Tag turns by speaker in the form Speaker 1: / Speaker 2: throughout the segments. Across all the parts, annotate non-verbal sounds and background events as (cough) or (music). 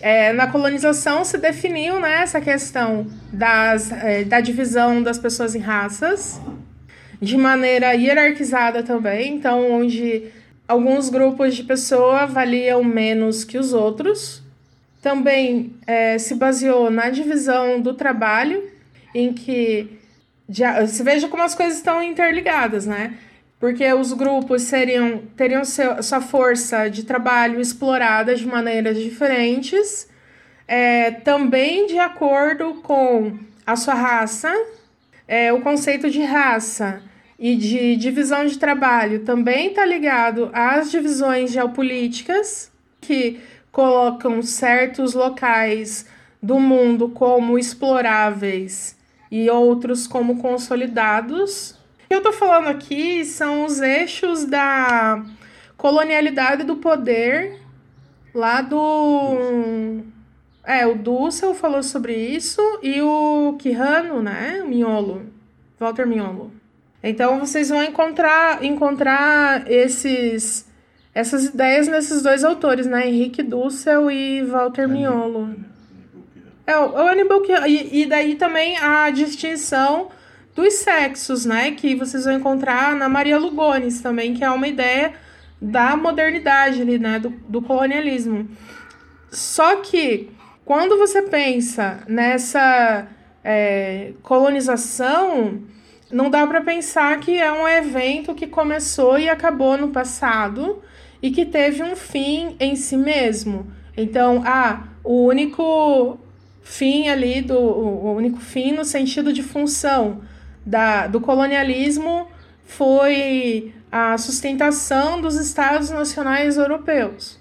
Speaker 1: É, na colonização se definiu né, essa questão das, é, da divisão das pessoas em raças, de maneira hierarquizada também, então onde alguns grupos de pessoas valiam menos que os outros. Também é, se baseou na divisão do trabalho, em que já, se veja como as coisas estão interligadas, né? Porque os grupos seriam, teriam seu, sua força de trabalho explorada de maneiras diferentes, é, também de acordo com a sua raça, é, o conceito de raça e de divisão de trabalho também está ligado às divisões geopolíticas, que colocam certos locais do mundo como exploráveis e outros como consolidados. O que eu estou falando aqui são os eixos da colonialidade do poder lá do. É, o Dussel falou sobre isso e o Quijano, né? O Miolo. Walter Miolo. Então vocês vão encontrar, encontrar esses, essas ideias nesses dois autores, né? Henrique Dussel e Walter Miolo. É, o Hannibal e, e daí também a distinção dos sexos, né? Que vocês vão encontrar na Maria Lugones também, que é uma ideia da modernidade ali, né? Do, do colonialismo. Só que quando você pensa nessa é, colonização não dá para pensar que é um evento que começou e acabou no passado e que teve um fim em si mesmo. Então, ah, o único fim ali do o único fim no sentido de função da, do colonialismo foi a sustentação dos estados nacionais europeus.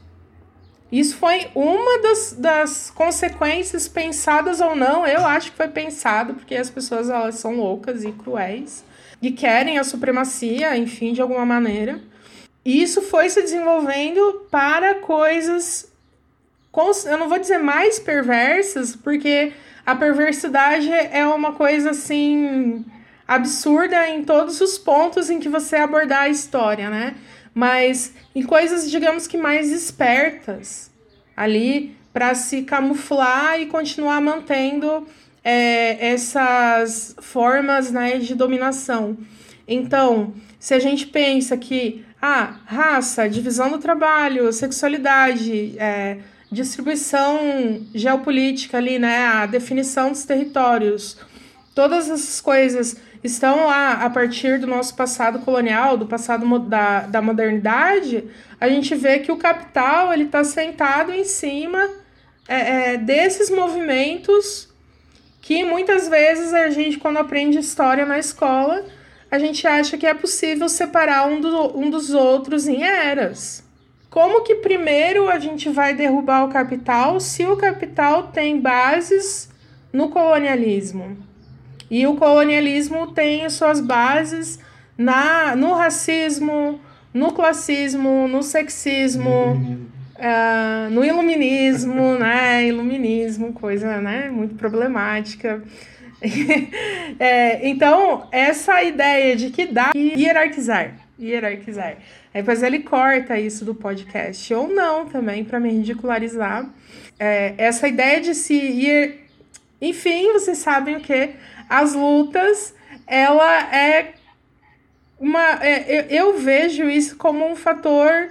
Speaker 1: Isso foi uma das, das consequências, pensadas ou não, eu acho que foi pensado, porque as pessoas elas são loucas e cruéis e querem a supremacia, enfim, de alguma maneira. E isso foi se desenvolvendo para coisas, eu não vou dizer mais perversas, porque a perversidade é uma coisa assim absurda em todos os pontos em que você abordar a história, né? mas em coisas, digamos que mais espertas ali para se camuflar e continuar mantendo é, essas formas né, de dominação. Então, se a gente pensa que ah, raça, divisão do trabalho, sexualidade, é, distribuição geopolítica ali, né, a definição dos territórios, todas essas coisas estão lá a partir do nosso passado colonial, do passado da, da modernidade, a gente vê que o capital ele está sentado em cima é, é, desses movimentos que muitas vezes a gente, quando aprende história na escola, a gente acha que é possível separar um, do, um dos outros em eras. Como que primeiro a gente vai derrubar o capital se o capital tem bases no colonialismo? E o colonialismo tem suas bases na, no racismo, no classismo, no sexismo, uh, no iluminismo, (laughs) né? Iluminismo, coisa né? muito problemática. (laughs) é, então, essa ideia de que dá hierarquizar, hierarquizar. Depois ele corta isso do podcast, ou não também, para me ridicularizar. É, essa ideia de se ir. Enfim, vocês sabem o que? As lutas, ela é uma. É, eu, vejo isso como um fator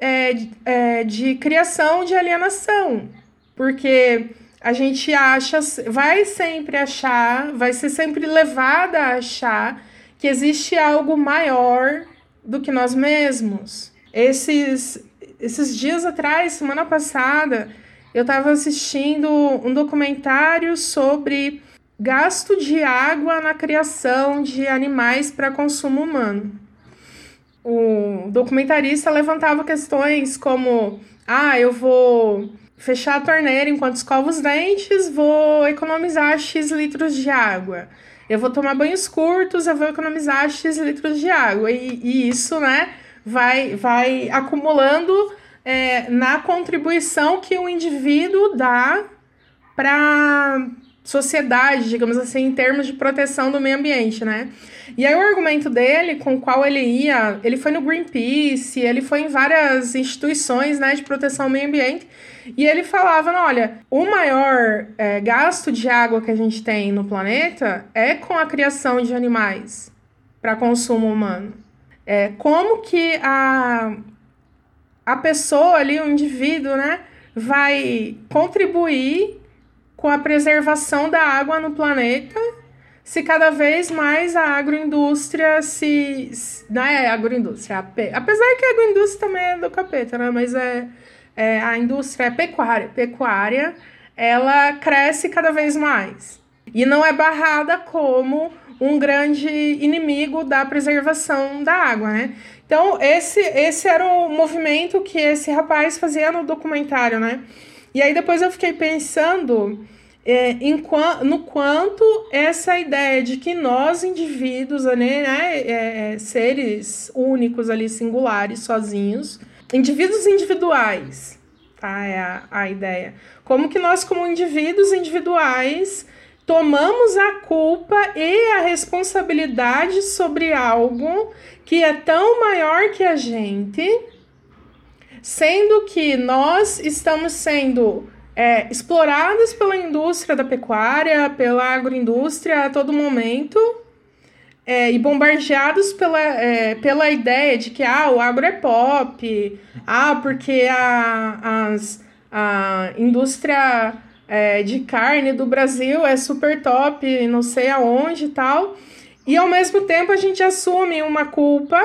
Speaker 1: é, é, de criação de alienação, porque a gente acha, vai sempre achar, vai ser sempre levada a achar que existe algo maior do que nós mesmos. Esses, esses dias atrás, semana passada, eu estava assistindo um documentário sobre gasto de água na criação de animais para consumo humano. O documentarista levantava questões como: ah, eu vou fechar a torneira enquanto escovo os dentes, vou economizar X litros de água. Eu vou tomar banhos curtos, eu vou economizar X litros de água. E, e isso, né, vai, vai acumulando é, na contribuição que o indivíduo dá para sociedade, digamos assim, em termos de proteção do meio ambiente, né? E aí o argumento dele, com o qual ele ia, ele foi no Greenpeace, ele foi em várias instituições, né, de proteção ao meio ambiente, e ele falava, olha, o maior é, gasto de água que a gente tem no planeta é com a criação de animais para consumo humano. É, como que a, a pessoa ali, o indivíduo, né, vai contribuir com a preservação da água no planeta se cada vez mais a agroindústria se. Não é agroindústria, apesar que a agroindústria também é do capeta, né? Mas é, é a indústria é pecuária. Pecuária, ela cresce cada vez mais. E não é barrada como um grande inimigo da preservação da água, né? Então, esse, esse era o movimento que esse rapaz fazia no documentário, né? E aí depois eu fiquei pensando é, no quanto essa ideia de que nós, indivíduos, né, né é, seres únicos ali, singulares, sozinhos, indivíduos individuais, tá? É a, a ideia. Como que nós, como indivíduos individuais, tomamos a culpa e a responsabilidade sobre algo que é tão maior que a gente, sendo que nós estamos sendo é, explorados pela indústria da pecuária, pela agroindústria a todo momento, é, e bombardeados pela, é, pela ideia de que ah, o agro é pop, ah, porque a, as, a indústria é, de carne do Brasil é super top, não sei aonde e tal. E ao mesmo tempo a gente assume uma culpa,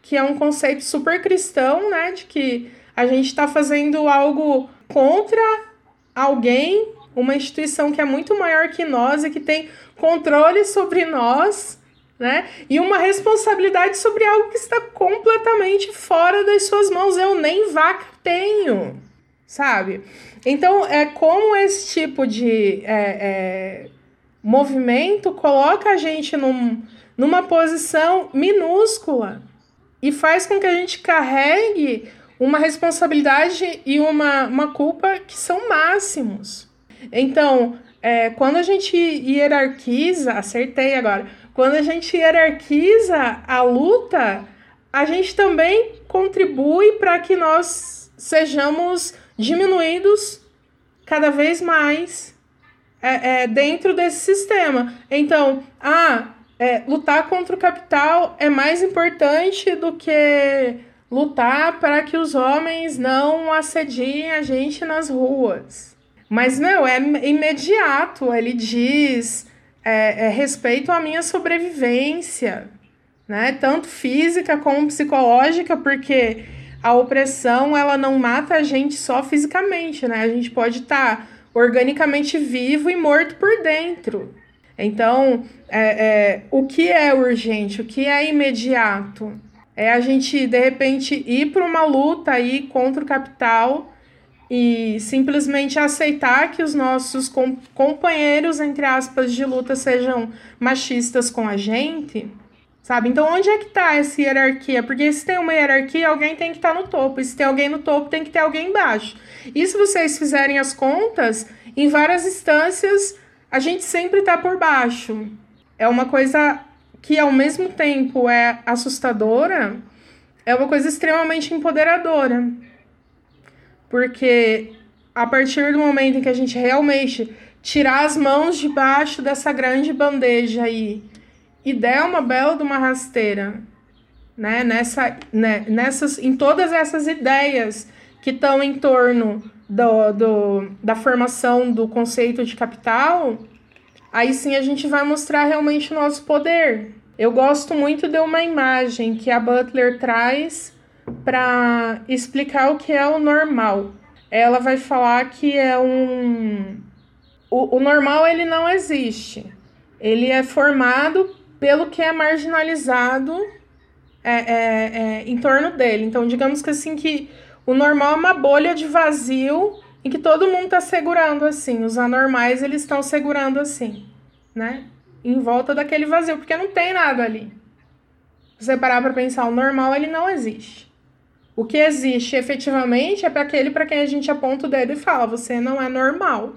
Speaker 1: que é um conceito super cristão, né? De que a gente está fazendo algo contra alguém, uma instituição que é muito maior que nós e que tem controle sobre nós, né? E uma responsabilidade sobre algo que está completamente fora das suas mãos. Eu nem vaca tenho, sabe? Então, é como esse tipo de é, é, movimento coloca a gente num, numa posição minúscula e faz com que a gente carregue uma responsabilidade e uma, uma culpa que são máximos. Então, é, quando a gente hierarquiza, acertei agora, quando a gente hierarquiza a luta, a gente também contribui para que nós sejamos diminuídos cada vez mais é, é, dentro desse sistema. Então, ah, é, lutar contra o capital é mais importante do que lutar para que os homens não assediem a gente nas ruas. Mas, meu, é imediato. Ele diz: é, é respeito à minha sobrevivência, né? Tanto física como psicológica, porque a opressão ela não mata a gente só fisicamente, né? A gente pode estar tá organicamente vivo e morto por dentro. Então, é, é, o que é urgente, o que é imediato? É a gente, de repente, ir para uma luta aí contra o capital e simplesmente aceitar que os nossos com companheiros, entre aspas, de luta sejam machistas com a gente, sabe? Então, onde é que tá essa hierarquia? Porque se tem uma hierarquia, alguém tem que estar tá no topo. E se tem alguém no topo, tem que ter alguém embaixo. E se vocês fizerem as contas, em várias instâncias, a gente sempre tá por baixo. É uma coisa que, ao mesmo tempo, é assustadora, é uma coisa extremamente empoderadora. Porque a partir do momento em que a gente realmente tirar as mãos de baixo dessa grande bandeja aí e der uma bela de uma rasteira, né, nessa, né, nessas, em todas essas ideias que estão em torno do, do, da formação do conceito de capital, aí sim a gente vai mostrar realmente o nosso poder. Eu gosto muito de uma imagem que a Butler traz para explicar o que é o normal. Ela vai falar que é um. O, o normal ele não existe. Ele é formado pelo que é marginalizado é, é, é, em torno dele. Então, digamos que assim que o normal é uma bolha de vazio em que todo mundo está segurando assim. Os anormais eles estão segurando assim, né? Em volta daquele vazio, porque não tem nada ali. Você parar para pensar, o normal ele não existe. O que existe efetivamente é para aquele para quem a gente aponta o dedo e fala: você não é normal.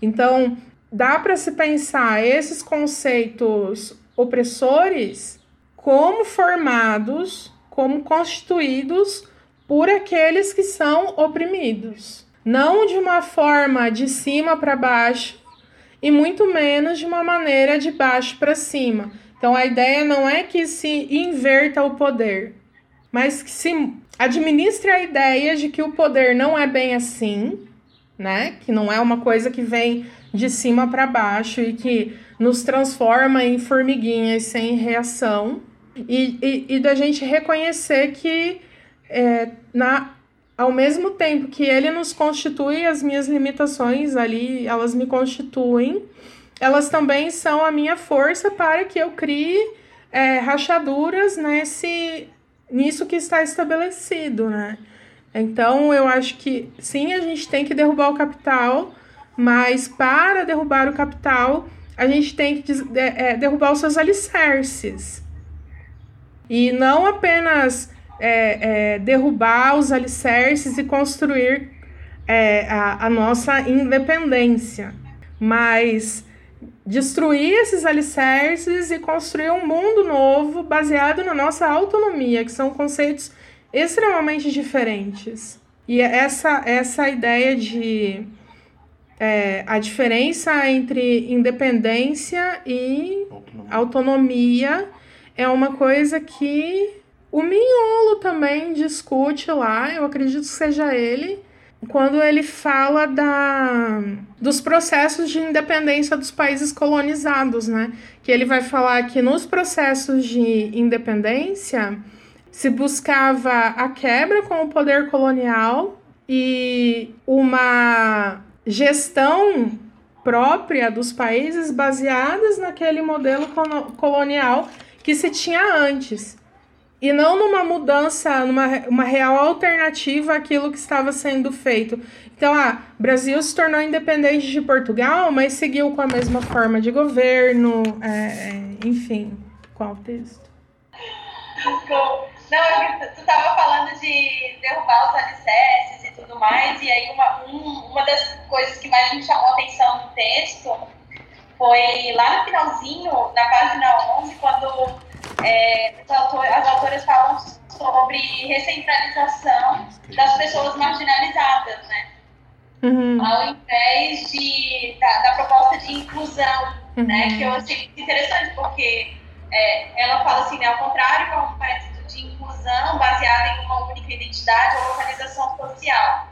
Speaker 1: Então, dá para se pensar esses conceitos opressores como formados, como constituídos por aqueles que são oprimidos. Não de uma forma de cima para baixo e muito menos de uma maneira de baixo para cima. Então a ideia não é que se inverta o poder, mas que se administre a ideia de que o poder não é bem assim, né? Que não é uma coisa que vem de cima para baixo e que nos transforma em formiguinhas sem reação. E, e, e da gente reconhecer que é, na, ao mesmo tempo que ele nos constitui, as minhas limitações ali, elas me constituem, elas também são a minha força para que eu crie é, rachaduras nesse, nisso que está estabelecido, né? Então, eu acho que sim, a gente tem que derrubar o capital, mas para derrubar o capital, a gente tem que é, derrubar os seus alicerces. E não apenas é, é, derrubar os alicerces e construir é, a, a nossa independência, mas destruir esses alicerces e construir um mundo novo baseado na nossa autonomia, que são conceitos extremamente diferentes. E essa, essa ideia de é, a diferença entre independência e autonomia. autonomia é uma coisa que o Miolo também discute lá, eu acredito que seja ele, quando ele fala da, dos processos de independência dos países colonizados, né? Que ele vai falar que nos processos de independência se buscava a quebra com o poder colonial e uma gestão própria dos países baseadas naquele modelo colonial que se tinha antes e não numa mudança, numa uma real alternativa àquilo que estava sendo feito. Então, ah, Brasil se tornou independente de Portugal, mas seguiu com a mesma forma de governo, é, é enfim. Qual o texto?
Speaker 2: Não, tu estava falando de derrubar os alicerces e tudo mais, e aí uma, um, uma das coisas que mais me chamou a atenção no texto foi lá no finalzinho, na página 11, quando é, as autoras falam sobre recentralização das pessoas marginalizadas, né? Uhum. Ao invés de, da, da, proposta de inclusão, uhum. né? Que eu achei interessante, porque é, ela fala assim, né, ao contrário, é um método de inclusão baseado em uma única identidade ou localização social.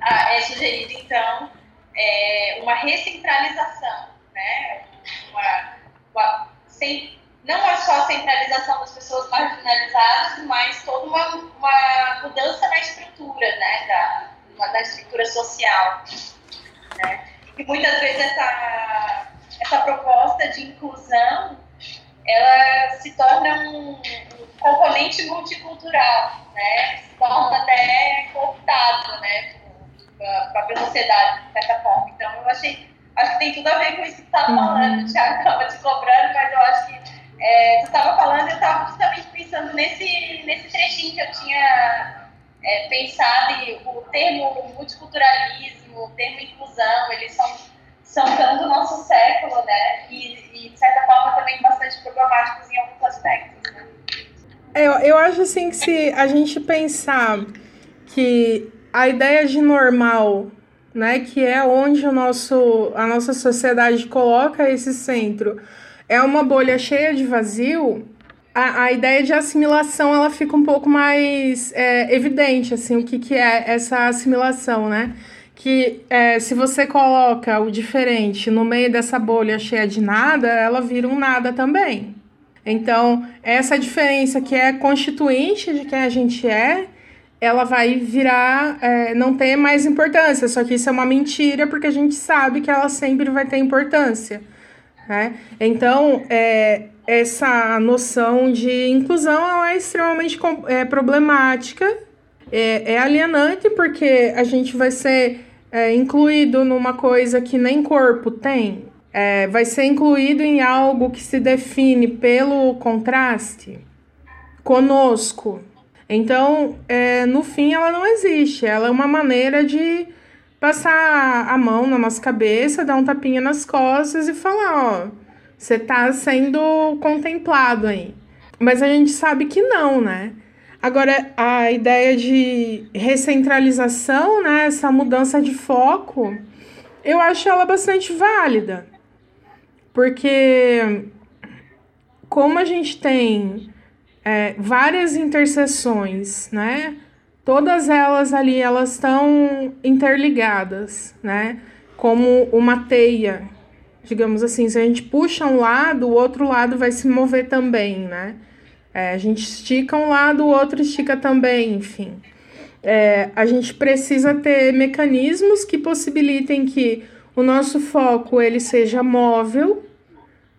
Speaker 2: Ah, é sugerido, então, é, uma recentralização, né? Uma, uma, sem, não é só a centralização das pessoas marginalizadas, mas toda uma, uma mudança na estrutura, né, da, da estrutura social. Né? E muitas vezes essa, essa proposta de inclusão, ela se torna um, um componente multicultural, né, se torna até cooptado, né, para a sociedade, de certa forma. Então, eu achei, acho que tem tudo a ver com isso que você está falando, o Thiago estava te cobrando, mas eu acho que é, tu estava falando, eu estava justamente pensando nesse, nesse trechinho que eu tinha é, pensado, e o termo multiculturalismo, o termo inclusão, eles são, são tão do nosso século, né? E, e, de certa forma também bastante problemáticos em alguns aspectos, né?
Speaker 1: Eu, eu acho assim que se a gente pensar que a ideia de normal, né, que é onde o nosso, a nossa sociedade coloca esse centro, é uma bolha cheia de vazio, a, a ideia de assimilação ela fica um pouco mais é, evidente, assim, o que, que é essa assimilação, né? Que é, se você coloca o diferente no meio dessa bolha cheia de nada, ela vira um nada também. Então, essa diferença que é constituinte de quem a gente é, ela vai virar, é, não ter mais importância. Só que isso é uma mentira, porque a gente sabe que ela sempre vai ter importância. Né? Então, é, essa noção de inclusão é extremamente é, problemática, é, é, alienante, porque a gente vai ser é, incluído numa coisa que nem corpo tem, é, vai ser incluído em algo que se define pelo contraste conosco. Então, é, no fim, ela não existe, ela é uma maneira de passar a mão na nossa cabeça, dar um tapinha nas costas e falar, ó, você tá sendo contemplado aí. Mas a gente sabe que não, né? Agora, a ideia de recentralização, né, essa mudança de foco, eu acho ela bastante válida. Porque como a gente tem é, várias interseções, né? Todas elas ali, elas estão interligadas, né? Como uma teia, digamos assim. Se a gente puxa um lado, o outro lado vai se mover também, né? É, a gente estica um lado, o outro estica também, enfim. É, a gente precisa ter mecanismos que possibilitem que o nosso foco ele seja móvel,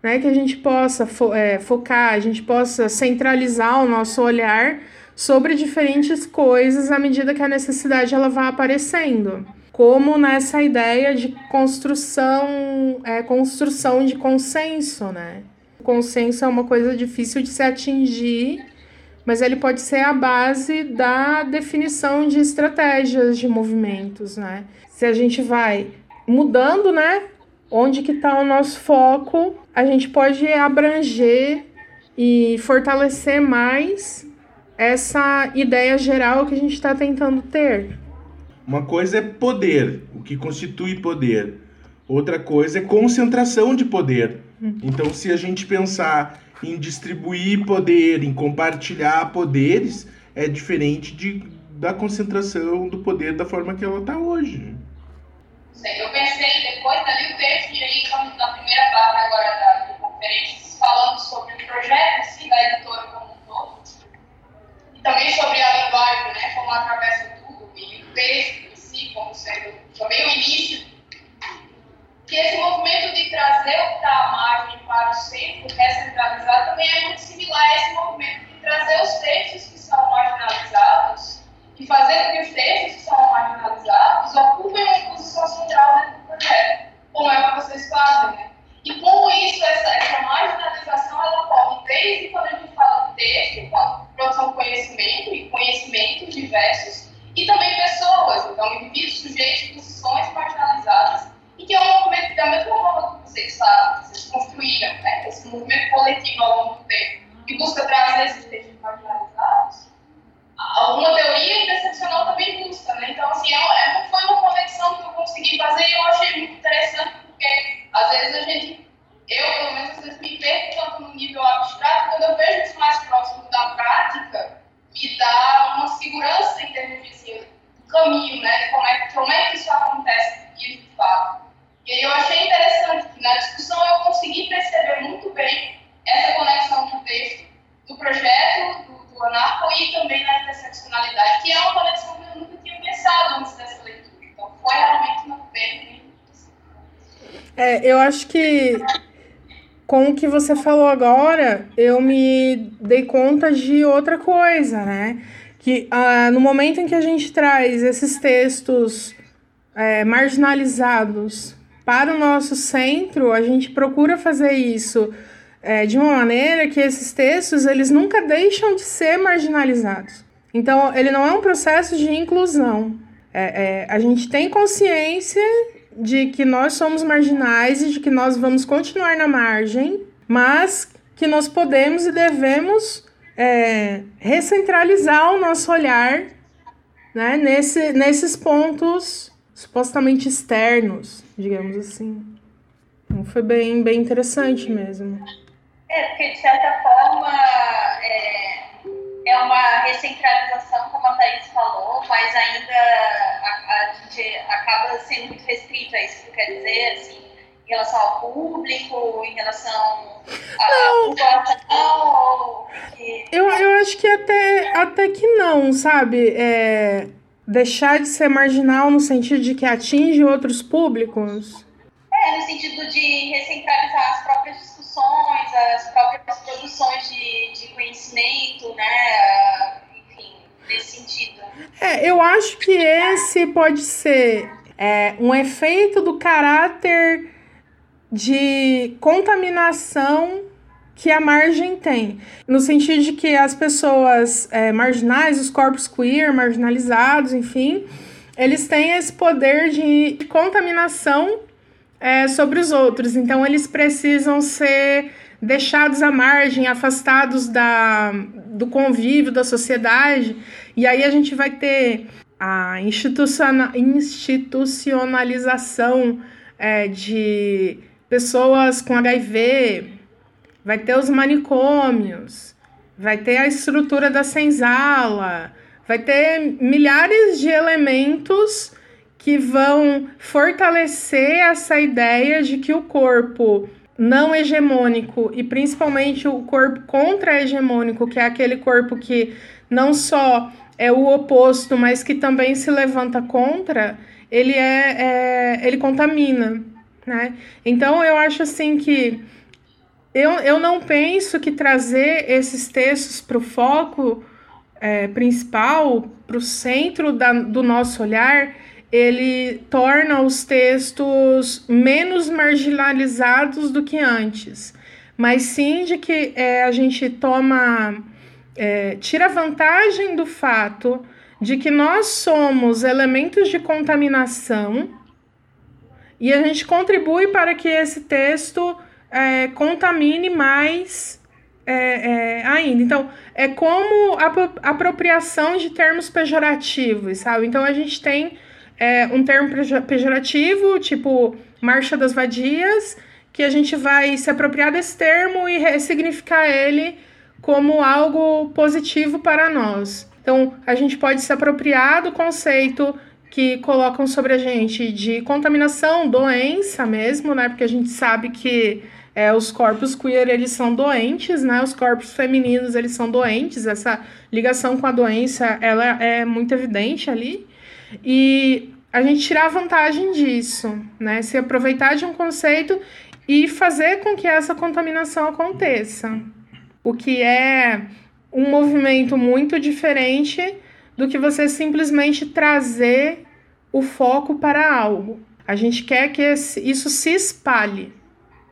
Speaker 1: né? Que a gente possa fo é, focar, a gente possa centralizar o nosso olhar sobre diferentes coisas à medida que a necessidade ela vai aparecendo. Como nessa ideia de construção, é, construção de consenso, né? O consenso é uma coisa difícil de se atingir, mas ele pode ser a base da definição de estratégias de movimentos, né? Se a gente vai mudando, né? Onde que está o nosso foco, a gente pode abranger e fortalecer mais essa ideia geral que a gente está tentando ter.
Speaker 3: Uma coisa é poder, o que constitui poder. Outra coisa é concentração de poder. Então, se a gente pensar em distribuir poder, em compartilhar poderes, é diferente de, da concentração do poder da forma que ela está hoje.
Speaker 4: Eu pensei, depois ali o texto, e aí na primeira parte agora da, conferência, falando sobre o projeto si, da editora como um todo, e também sobre a linguagem, né, como atravessa tudo, e o texto em si, como sendo também o início que esse movimento de trazer o que está à margem para o centro, recentralizar, também é muito similar a esse movimento de trazer os textos que são marginalizados e fazer com que os textos que são marginalizados ocupem uma posição central dentro do projeto, como é o que vocês fazem, né? E como isso, essa, essa marginalização, ela ocorre desde quando a gente fala de texto, produção de conhecimento e conhecimentos diversos, e também pessoas, então indivíduos, sujeitos, posições marginalizadas, e que é um movimento da mesma forma que vocês fazem, vocês construíram, né? esse movimento coletivo ao longo do tempo, que busca trazer esses textos marginalizados, alguma teoria interseccional também busca, né? Então, assim, é, é, não foi uma conexão que eu consegui fazer e eu achei muito interessante, porque às vezes a gente, eu pelo menos às vezes me perco tanto no nível abstrato, quando eu vejo isso mais próximo da prática, me dá uma segurança em termos de assim, caminho, né? Como é, como é que isso acontece de fato. E aí eu achei interessante que na discussão eu consegui perceber muito bem essa conexão do texto, do projeto, do, do Anarco e também na interseccionalidade, que é uma conexão que eu nunca tinha pensado antes dessa leitura. Então foi realmente uma bem
Speaker 1: é, eu acho que com o que você falou agora, eu me dei conta de outra coisa, né? Que ah, no momento em que a gente traz esses textos é, marginalizados para o nosso centro, a gente procura fazer isso é, de uma maneira que esses textos eles nunca deixam de ser marginalizados. Então, ele não é um processo de inclusão. É, é, a gente tem consciência de que nós somos marginais e de que nós vamos continuar na margem, mas que nós podemos e devemos é, recentralizar o nosso olhar né, nesse, nesses pontos supostamente externos, digamos assim. Então foi bem, bem interessante mesmo.
Speaker 4: É, porque de certa forma é, é uma recentralização, como a Thaís falou, mas ainda a, a gente acaba sendo muito restrito a isso que quer dizer, assim, em relação ao público, em relação à população.
Speaker 1: Eu, eu acho que até, até que não, sabe? É, deixar de ser marginal no sentido de que atinge outros públicos?
Speaker 4: É, no sentido de recentralizar as próprias discussões, as próprias produções de, de conhecimento, né? Enfim, nesse sentido.
Speaker 1: É, eu acho que esse pode ser é, um efeito do caráter de contaminação que a margem tem. No sentido de que as pessoas é, marginais, os corpos queer, marginalizados, enfim, eles têm esse poder de contaminação é, sobre os outros. Então, eles precisam ser deixados à margem, afastados da, do convívio, da sociedade. E aí a gente vai ter a institucionalização é, de pessoas com HIV, vai ter os manicômios, vai ter a estrutura da senzala, vai ter milhares de elementos que vão fortalecer essa ideia de que o corpo não hegemônico e principalmente o corpo contra-hegemônico, que é aquele corpo que não só é o oposto, mas que também se levanta contra, ele é, é ele contamina, né? Então eu acho assim que eu, eu não penso que trazer esses textos para o foco é, principal, para o centro da, do nosso olhar, ele torna os textos menos marginalizados do que antes, mas sim de que é, a gente toma, é, tira vantagem do fato de que nós somos elementos de contaminação e a gente contribui para que esse texto é, contamine mais é, é, ainda. Então, é como a apropriação de termos pejorativos, sabe? Então, a gente tem é, um termo pejorativo, tipo marcha das vadias, que a gente vai se apropriar desse termo e ressignificar ele como algo positivo para nós. Então, a gente pode se apropriar do conceito que colocam sobre a gente de contaminação, doença mesmo, né? Porque a gente sabe que é, os corpos queer eles são doentes, né? Os corpos femininos eles são doentes. Essa ligação com a doença ela é muito evidente ali. E a gente tirar vantagem disso, né? Se aproveitar de um conceito e fazer com que essa contaminação aconteça. O que é um movimento muito diferente do que você simplesmente trazer o foco para algo. A gente quer que isso se espalhe,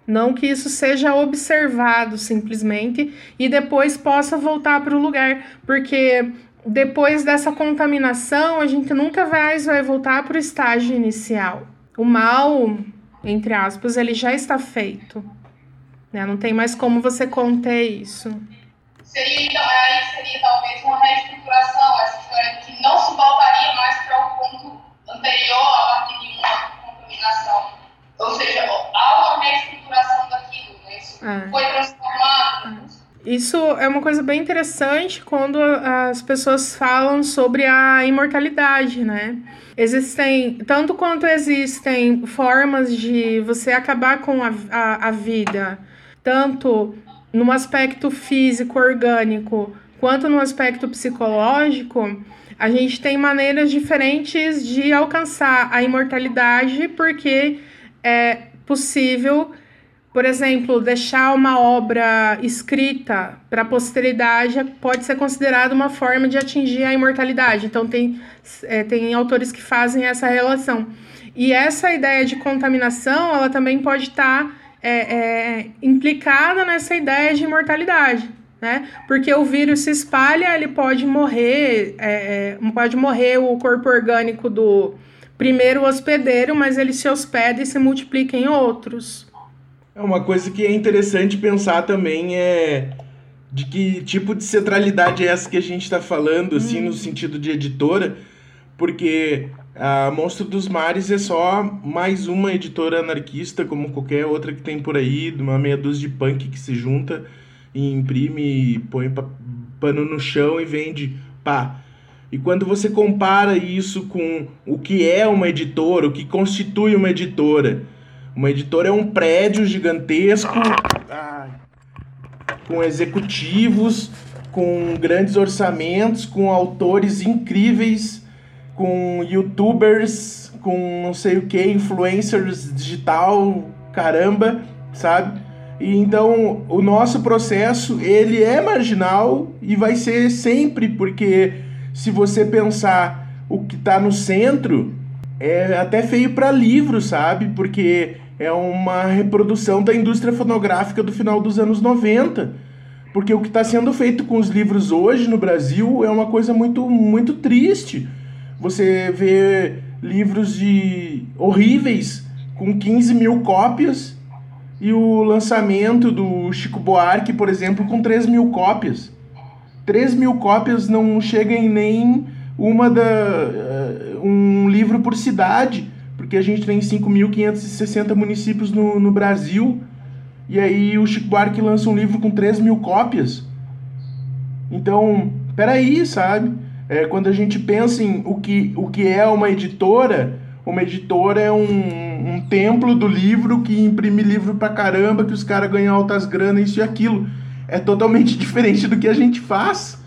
Speaker 1: não que isso seja observado simplesmente e depois possa voltar para o lugar, porque depois dessa contaminação, a gente nunca mais vai voltar para o estágio inicial. O mal, entre aspas, ele já está feito. Né? Não tem mais como você conter isso.
Speaker 5: Seria, então, aí seria talvez uma reestruturação, essa história que não se voltaria mais para o ponto anterior a partir de uma contaminação. Ou seja, há uma reestruturação daquilo, né? Isso é. foi transformado. É.
Speaker 1: Isso é uma coisa bem interessante quando as pessoas falam sobre a imortalidade, né? Existem, tanto quanto existem formas de você acabar com a, a, a vida, tanto no aspecto físico, orgânico, quanto no aspecto psicológico, a gente tem maneiras diferentes de alcançar a imortalidade, porque é possível por exemplo, deixar uma obra escrita para a posteridade pode ser considerado uma forma de atingir a imortalidade. Então, tem, é, tem autores que fazem essa relação. E essa ideia de contaminação, ela também pode estar tá, é, é, implicada nessa ideia de imortalidade. Né? Porque o vírus se espalha, ele pode morrer, é, é, pode morrer o corpo orgânico do primeiro hospedeiro, mas ele se hospeda e se multiplica em outros.
Speaker 3: É uma coisa que é interessante pensar também é de que tipo de centralidade é essa que a gente está falando, assim, no hum. sentido de editora, porque a Monstro dos Mares é só mais uma editora anarquista, como qualquer outra que tem por aí, de uma meia dúzia de punk que se junta e imprime, põe pano no chão e vende, pá. E quando você compara isso com o que é uma editora, o que constitui uma editora, uma editora é um prédio gigantesco, com executivos, com grandes orçamentos, com autores incríveis, com youtubers, com não sei o que, influencers digital, caramba, sabe? E então o nosso processo ele é marginal e vai ser sempre porque se você pensar o que está no centro é até feio para livro, sabe? Porque é uma reprodução da indústria fonográfica do final dos anos 90. Porque o que está sendo feito com os livros hoje no Brasil é uma coisa muito, muito triste. você vê livros de horríveis com 15 mil cópias e o lançamento do Chico Buarque, por exemplo, com 3 mil cópias. 3 mil cópias não chega em nem uma da, uh, um livro por cidade, porque a gente tem 5.560 municípios no, no Brasil. E aí o Chico Buarque lança um livro com 3 mil cópias. Então, peraí, sabe? É, quando a gente pensa em o que, o que é uma editora, uma editora é um, um templo do livro que imprime livro pra caramba, que os caras ganham altas granas, isso e aquilo. É totalmente diferente do que a gente faz.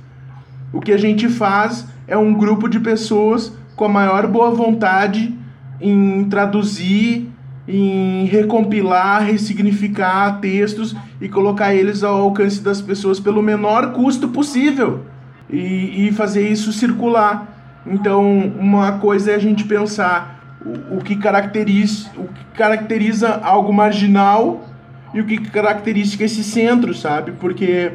Speaker 3: O que a gente faz é um grupo de pessoas com a maior boa vontade em traduzir, em recompilar, ressignificar textos e colocar eles ao alcance das pessoas pelo menor custo possível e, e fazer isso circular. Então, uma coisa é a gente pensar o, o, que caracteriza, o que caracteriza algo marginal e o que caracteriza esse centro, sabe? Porque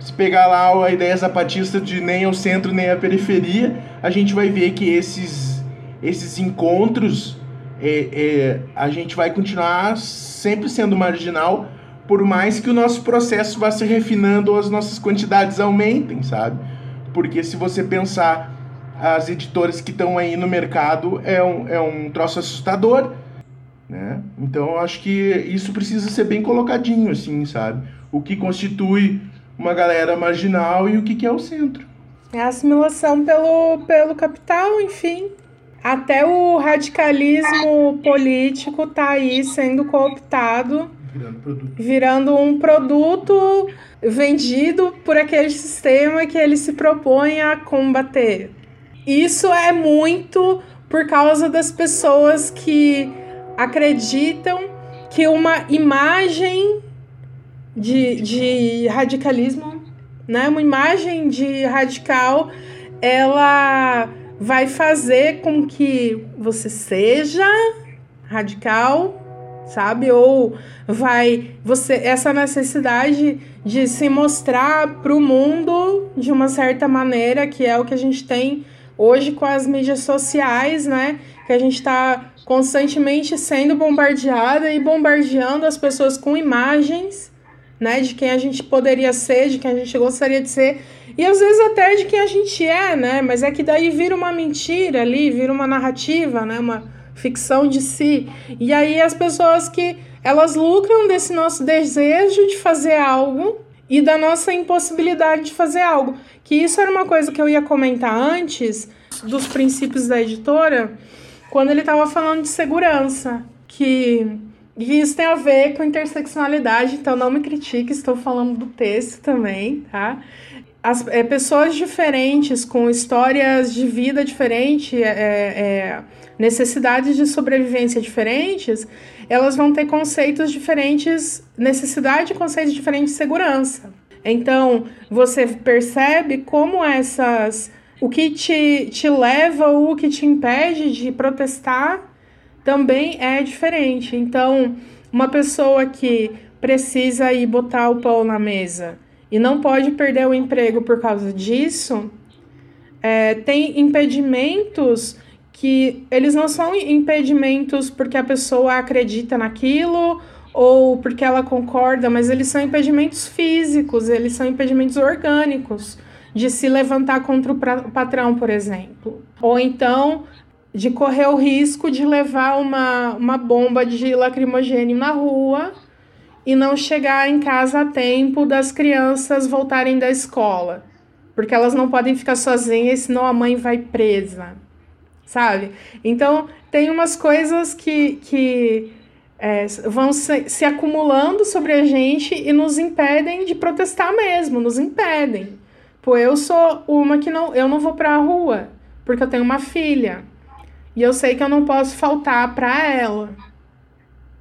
Speaker 3: se pegar lá a ideia zapatista de nem o centro nem a periferia, a gente vai ver que esses, esses encontros é, é, a gente vai continuar sempre sendo marginal, por mais que o nosso processo vá se refinando ou as nossas quantidades aumentem, sabe? Porque se você pensar as editoras que estão aí no mercado, é um, é um troço assustador, né? Então eu acho que isso precisa ser bem colocadinho, assim, sabe? O que constitui uma galera marginal e o que, que é o centro.
Speaker 1: É a assimilação pelo, pelo capital, enfim. Até o radicalismo político está aí sendo cooptado,
Speaker 3: virando,
Speaker 1: virando um produto vendido por aquele sistema que ele se propõe a combater. Isso é muito por causa das pessoas que acreditam que uma imagem de, de radicalismo, né, uma imagem de radical, ela vai fazer com que você seja radical, sabe? Ou vai você essa necessidade de se mostrar para o mundo de uma certa maneira, que é o que a gente tem hoje com as mídias sociais, né? Que a gente está constantemente sendo bombardeada e bombardeando as pessoas com imagens, né? De quem a gente poderia ser, de quem a gente gostaria de ser e às vezes até de quem a gente é, né? Mas é que daí vira uma mentira ali, vira uma narrativa, né? Uma ficção de si. E aí as pessoas que elas lucram desse nosso desejo de fazer algo e da nossa impossibilidade de fazer algo. Que isso era uma coisa que eu ia comentar antes dos princípios da editora, quando ele estava falando de segurança, que e isso tem a ver com interseccionalidade, então não me critique, estou falando do texto também, tá? as é, pessoas diferentes, com histórias de vida diferentes, é, é, necessidades de sobrevivência diferentes, elas vão ter conceitos diferentes, necessidade de conceitos diferentes de segurança. Então, você percebe como essas. O que te, te leva ou o que te impede de protestar também é diferente. Então, uma pessoa que precisa ir botar o pão na mesa e não pode perder o emprego por causa disso, é, tem impedimentos que eles não são impedimentos porque a pessoa acredita naquilo ou porque ela concorda, mas eles são impedimentos físicos, eles são impedimentos orgânicos de se levantar contra o patrão, por exemplo. Ou então de correr o risco de levar uma, uma bomba de lacrimogênio na rua e não chegar em casa a tempo das crianças voltarem da escola. Porque elas não podem ficar sozinhas, senão a mãe vai presa. Sabe? Então, tem umas coisas que, que é, vão se, se acumulando sobre a gente e nos impedem de protestar mesmo, nos impedem. Pô, eu sou uma que não, eu não vou para a rua, porque eu tenho uma filha. E eu sei que eu não posso faltar para ela.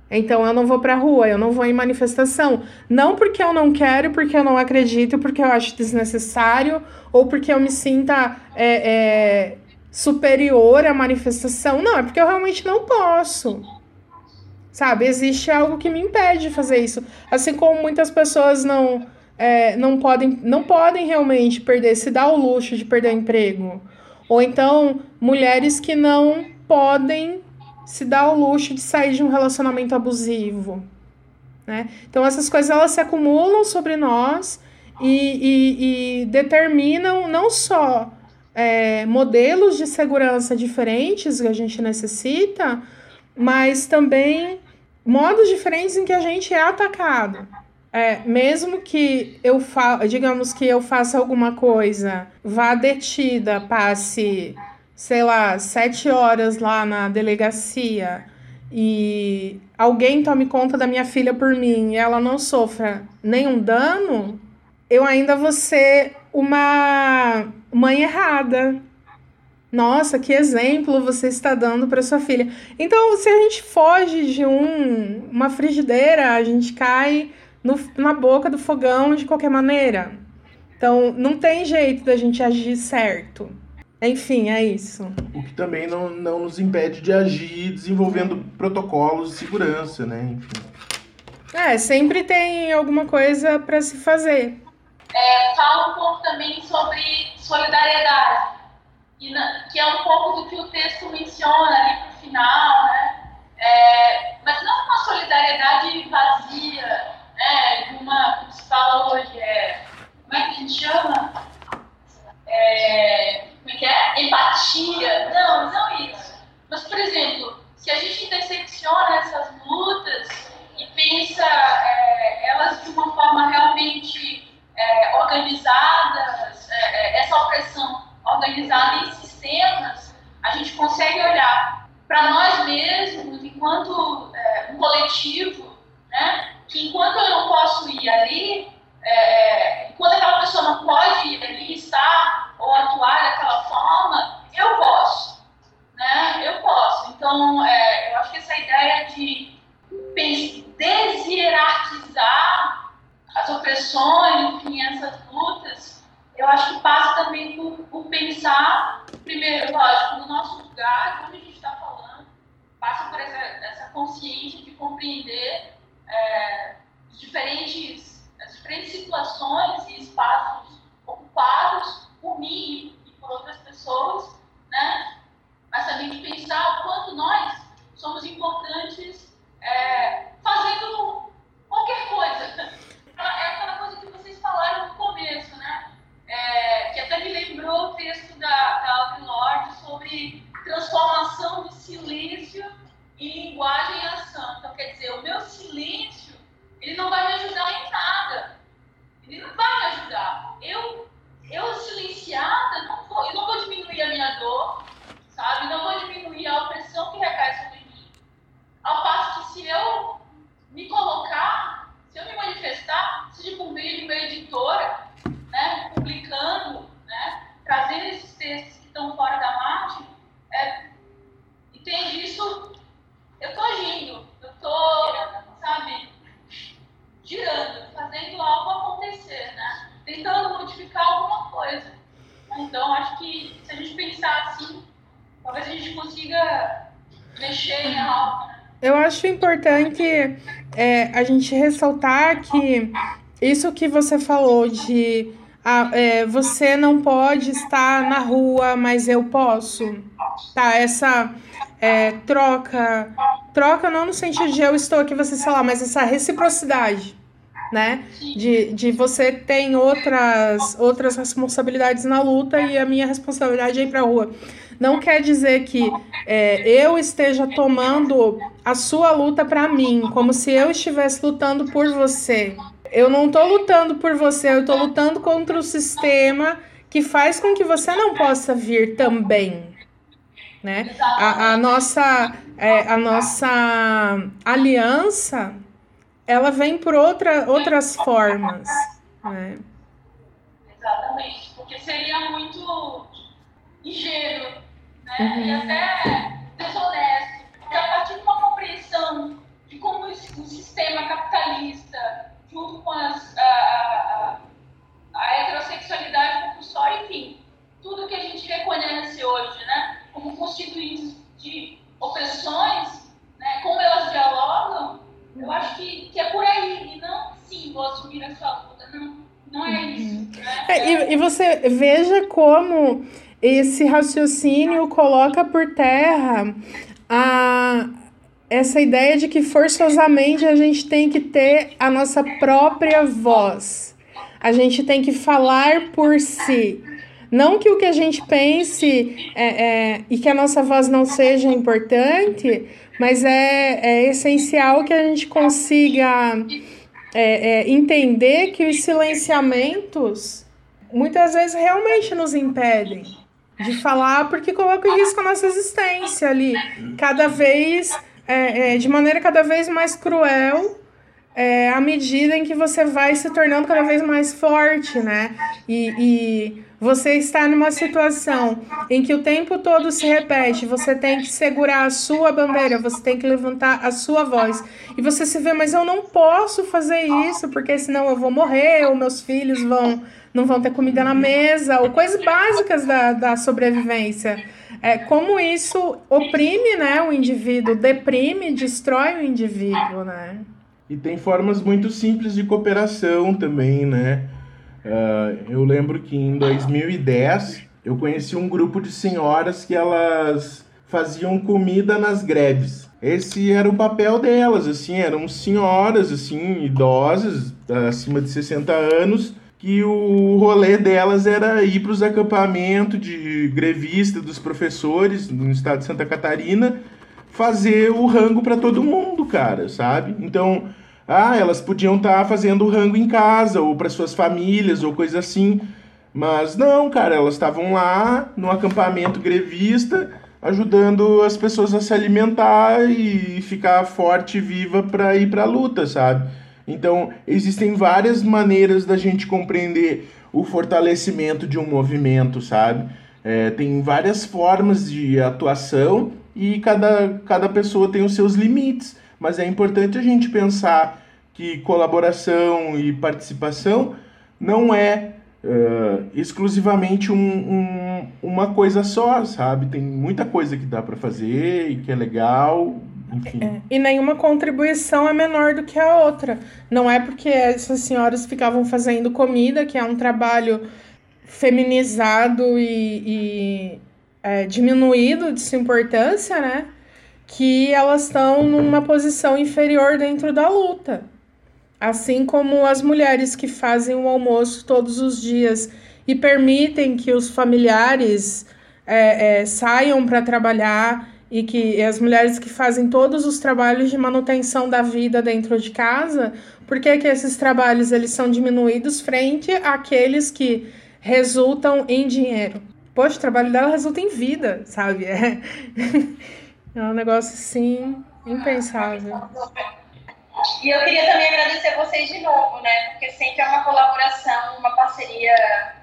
Speaker 1: Então eu não vou pra rua, eu não vou em manifestação. Não porque eu não quero, porque eu não acredito, porque eu acho desnecessário, ou porque eu me sinta é, é, superior à manifestação. Não, é porque eu realmente não posso. Sabe? Existe algo que me impede de fazer isso. Assim como muitas pessoas não, é, não, podem, não podem realmente perder, se dar o luxo de perder o emprego. Ou então, mulheres que não podem se dar o luxo de sair de um relacionamento abusivo. Né? Então, essas coisas elas se acumulam sobre nós e, e, e determinam não só é, modelos de segurança diferentes que a gente necessita, mas também modos diferentes em que a gente é atacado. É, mesmo que eu fa digamos que eu faça alguma coisa, vá detida, passe, sei lá, sete horas lá na delegacia e alguém tome conta da minha filha por mim e ela não sofra nenhum dano, eu ainda vou ser uma mãe errada. Nossa, que exemplo você está dando para sua filha. Então, se a gente foge de um, uma frigideira, a gente cai no, na boca do fogão de qualquer maneira. Então, não tem jeito da gente agir certo. Enfim, é isso.
Speaker 3: O que também não, não nos impede de agir desenvolvendo protocolos de segurança, né? Enfim.
Speaker 1: É, sempre tem alguma coisa para se fazer.
Speaker 5: É, fala um pouco também sobre solidariedade, na, que é um pouco do que o texto menciona ali pro final, né? É, mas não uma solidariedade vazia, né, de uma, como se fala hoje, é, como é que a gente chama? É, como é que é? Empatia. Não, não isso. Mas, por exemplo, se a gente intersecciona essas lutas e pensa é, elas de uma forma realmente é, organizadas, é, é, essa opressão organizada em sistemas, a gente consegue olhar para nós mesmos enquanto é, um coletivo, né? Que enquanto eu não posso ir ali, é, enquanto aquela pessoa não pode ir ali, estar ou atuar daquela forma, eu posso. Né? Eu posso. Então, é, eu acho que essa ideia de deshierarquizar as opressões, enfim, essas lutas, eu acho que passa também por, por pensar, primeiro, lógico, no nosso lugar, onde a gente está falando, passa por essa, essa consciência de compreender é, diferentes, situações e espaços ocupados por mim e por outras pessoas, né? mas também de pensar o quanto nós somos importantes é, fazendo qualquer coisa. É aquela coisa que vocês falaram no começo, né? É, que até me lembrou o texto da, da Audre Lorde sobre transformação do silêncio em linguagem e ação. Então, quer dizer, o meu silêncio, ele não vai me ajudar em nada. Ele não vai me ajudar. Eu, eu silenciada, não vou, eu não vou diminuir a minha dor, sabe? Não vou diminuir a opressão que recai sobre mim. Ao passo que se eu me colocar, se eu me manifestar, seja por meio de uma editora, né, publicando, né, trazendo esses textos que estão fora da margem, é, entende isso eu tô agindo, eu tô, sabe, girando, fazendo algo acontecer, né? Tentando modificar alguma coisa. Então, acho que se a gente pensar assim, talvez a gente consiga mexer em algo. Né?
Speaker 1: Eu acho importante é, a gente ressaltar que isso que você falou de ah, é, você não pode estar na rua, mas eu posso. Tá, essa é, troca. Troca não no sentido de eu estou aqui, você, sei lá, mas essa reciprocidade, né? De, de você tem outras, outras responsabilidades na luta e a minha responsabilidade é ir pra rua. Não quer dizer que é, eu esteja tomando a sua luta para mim, como se eu estivesse lutando por você. Eu não estou lutando por você, eu estou lutando contra o sistema que faz com que você não possa vir também né? A, a nossa, é, a nossa aliança, ela vem por outra, outras formas, né?
Speaker 5: Exatamente, porque seria muito ingênuo, né? Uhum. E até desonesto, porque a partir de uma compreensão de como o sistema capitalista, junto com as, a, a, a heterossexualidade compulsória, enfim, tudo que a gente reconhece hoje, né? como constituintes de opressões, né, como elas dialogam, eu acho que, que é por aí, e não, sim, vou assumir a sua luta, não, não é isso. Né? É,
Speaker 1: e, e você veja como esse raciocínio coloca por terra a, essa ideia de que forçosamente a gente tem que ter a nossa própria voz. A gente tem que falar por si. Não que o que a gente pense é, é, e que a nossa voz não seja importante, mas é, é essencial que a gente consiga é, é, entender que os silenciamentos muitas vezes realmente nos impedem de falar porque colocam em risco a nossa existência ali, cada vez, é, é, de maneira cada vez mais cruel, é, à medida em que você vai se tornando cada vez mais forte, né? E, e você está numa situação em que o tempo todo se repete, você tem que segurar a sua bandeira, você tem que levantar a sua voz. E você se vê, mas eu não posso fazer isso, porque senão eu vou morrer, ou meus filhos vão não vão ter comida na mesa, ou coisas básicas da, da sobrevivência. É, como isso oprime né, o indivíduo, deprime, destrói o indivíduo, né?
Speaker 3: E tem formas muito simples de cooperação também, né? Uh, eu lembro que em 2010 eu conheci um grupo de senhoras que elas faziam comida nas greves. Esse era o papel delas, assim, eram senhoras, assim, idosas, acima de 60 anos, que o rolê delas era ir para os acampamentos de grevista dos professores no estado de Santa Catarina fazer o rango para todo mundo, cara, sabe? Então, ah, elas podiam estar tá fazendo o rango em casa ou para suas famílias ou coisa assim. Mas não, cara, elas estavam lá no acampamento grevista, ajudando as pessoas a se alimentar e ficar forte e viva para ir para a luta, sabe? Então, existem várias maneiras da gente compreender o fortalecimento de um movimento, sabe? É, tem várias formas de atuação e cada, cada pessoa tem os seus limites. Mas é importante a gente pensar que colaboração e participação não é uh, exclusivamente um, um, uma coisa só, sabe? Tem muita coisa que dá para fazer e que é legal. Enfim. É,
Speaker 1: e nenhuma contribuição é menor do que a outra. Não é porque essas senhoras ficavam fazendo comida, que é um trabalho feminizado e, e é, diminuído de sua importância, né? que elas estão numa posição inferior dentro da luta. Assim como as mulheres que fazem o almoço todos os dias e permitem que os familiares é, é, saiam para trabalhar e que as mulheres que fazem todos os trabalhos de manutenção da vida dentro de casa, por que, que esses trabalhos eles são diminuídos frente àqueles que resultam em dinheiro? Poxa, o trabalho dela resulta em vida, sabe? É. (laughs) É um negócio assim impensável.
Speaker 5: E eu queria também agradecer vocês de novo, né? Porque sempre é uma colaboração, uma parceria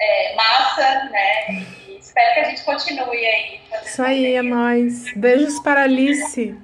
Speaker 5: é, massa, né? E espero que a gente continue aí.
Speaker 1: Isso aí, é nóis. Beijos para Alice.